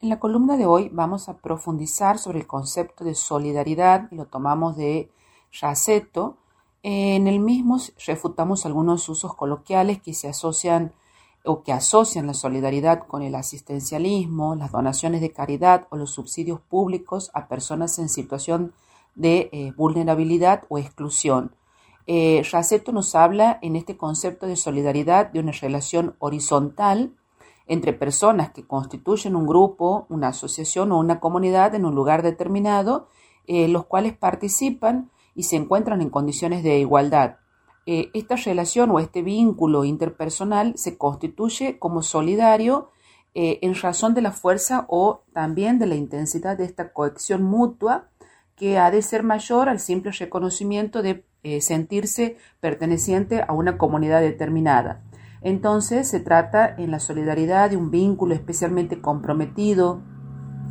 En la columna de hoy vamos a profundizar sobre el concepto de solidaridad y lo tomamos de Yaceto. En el mismo refutamos algunos usos coloquiales que se asocian o que asocian la solidaridad con el asistencialismo, las donaciones de caridad o los subsidios públicos a personas en situación de eh, vulnerabilidad o exclusión. Eh, nos habla en este concepto de solidaridad de una relación horizontal entre personas que constituyen un grupo, una asociación o una comunidad en un lugar determinado, eh, los cuales participan y se encuentran en condiciones de igualdad. Eh, esta relación o este vínculo interpersonal se constituye como solidario eh, en razón de la fuerza o también de la intensidad de esta cohesión mutua que ha de ser mayor al simple reconocimiento de sentirse perteneciente a una comunidad determinada. Entonces se trata en la solidaridad de un vínculo especialmente comprometido,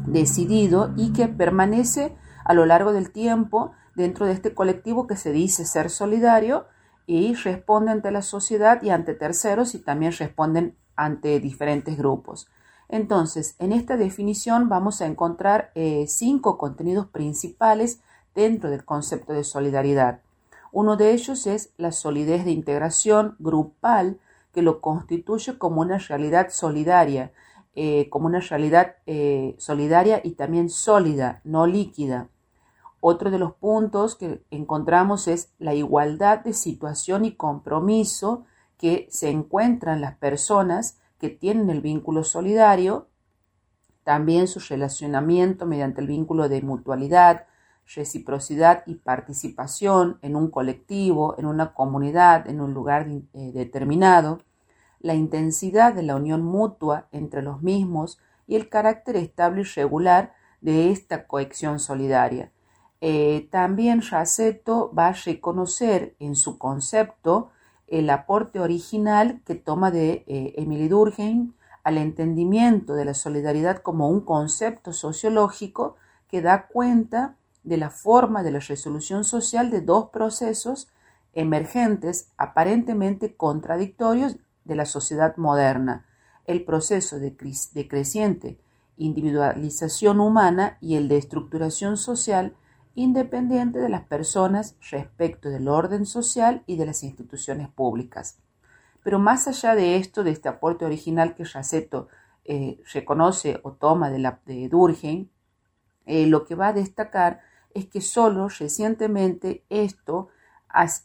decidido y que permanece a lo largo del tiempo dentro de este colectivo que se dice ser solidario y responde ante la sociedad y ante terceros y también responden ante diferentes grupos. Entonces, en esta definición vamos a encontrar eh, cinco contenidos principales dentro del concepto de solidaridad. Uno de ellos es la solidez de integración grupal que lo constituye como una realidad solidaria, eh, como una realidad eh, solidaria y también sólida, no líquida. Otro de los puntos que encontramos es la igualdad de situación y compromiso que se encuentran las personas que tienen el vínculo solidario, también su relacionamiento mediante el vínculo de mutualidad, reciprocidad y participación en un colectivo, en una comunidad, en un lugar eh, determinado, la intensidad de la unión mutua entre los mismos y el carácter estable y regular de esta cohesión solidaria. Eh, también Raceto va a reconocer en su concepto el aporte original que toma de eh, Emily Durkheim al entendimiento de la solidaridad como un concepto sociológico que da cuenta de la forma de la resolución social de dos procesos emergentes aparentemente contradictorios de la sociedad moderna, el proceso de, creciente individualización humana y el de estructuración social independiente de las personas respecto del orden social y de las instituciones públicas. Pero más allá de esto, de este aporte original que Raceto eh, reconoce o toma de, la, de Durkheim, eh, lo que va a destacar es que solo recientemente esto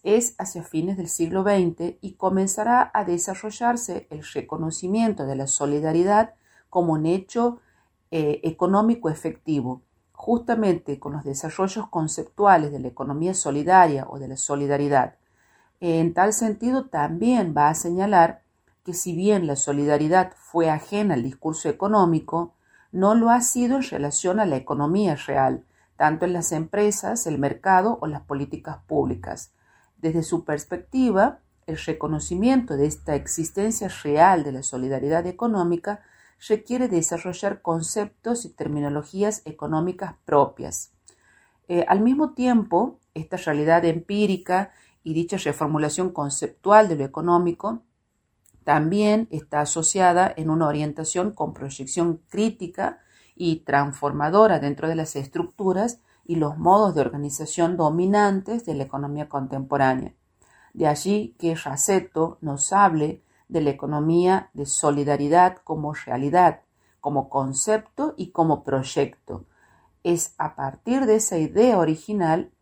es hacia fines del siglo XX y comenzará a desarrollarse el reconocimiento de la solidaridad como un hecho eh, económico efectivo, justamente con los desarrollos conceptuales de la economía solidaria o de la solidaridad. En tal sentido, también va a señalar que si bien la solidaridad fue ajena al discurso económico, no lo ha sido en relación a la economía real, tanto en las empresas, el mercado o las políticas públicas. Desde su perspectiva, el reconocimiento de esta existencia real de la solidaridad económica requiere desarrollar conceptos y terminologías económicas propias. Eh, al mismo tiempo, esta realidad empírica y dicha reformulación conceptual de lo económico también está asociada en una orientación con proyección crítica y transformadora dentro de las estructuras y los modos de organización dominantes de la economía contemporánea. De allí que Raceto nos hable de la economía de solidaridad como realidad, como concepto y como proyecto. Es a partir de esa idea original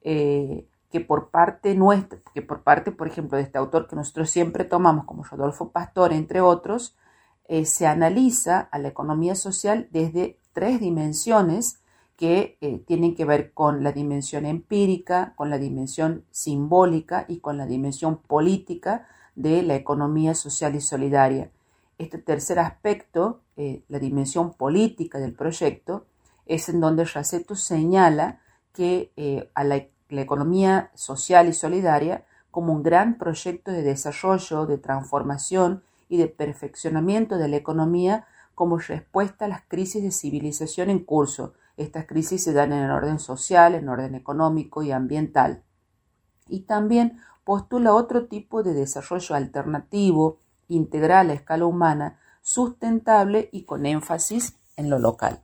eh, que por parte nuestra, que por parte, por ejemplo, de este autor que nosotros siempre tomamos como Rodolfo Pastor, entre otros, eh, se analiza a la economía social desde tres dimensiones que eh, tienen que ver con la dimensión empírica, con la dimensión simbólica y con la dimensión política de la economía social y solidaria. Este tercer aspecto, eh, la dimensión política del proyecto, es en donde Raceto señala que a la economía social y solidaria como un gran proyecto de desarrollo, de transformación y de perfeccionamiento de la economía como respuesta a las crisis de civilización en curso. Estas crisis se dan en el orden social, en orden económico y ambiental. Y también postula otro tipo de desarrollo alternativo, integral a escala humana, sustentable y con énfasis en lo local.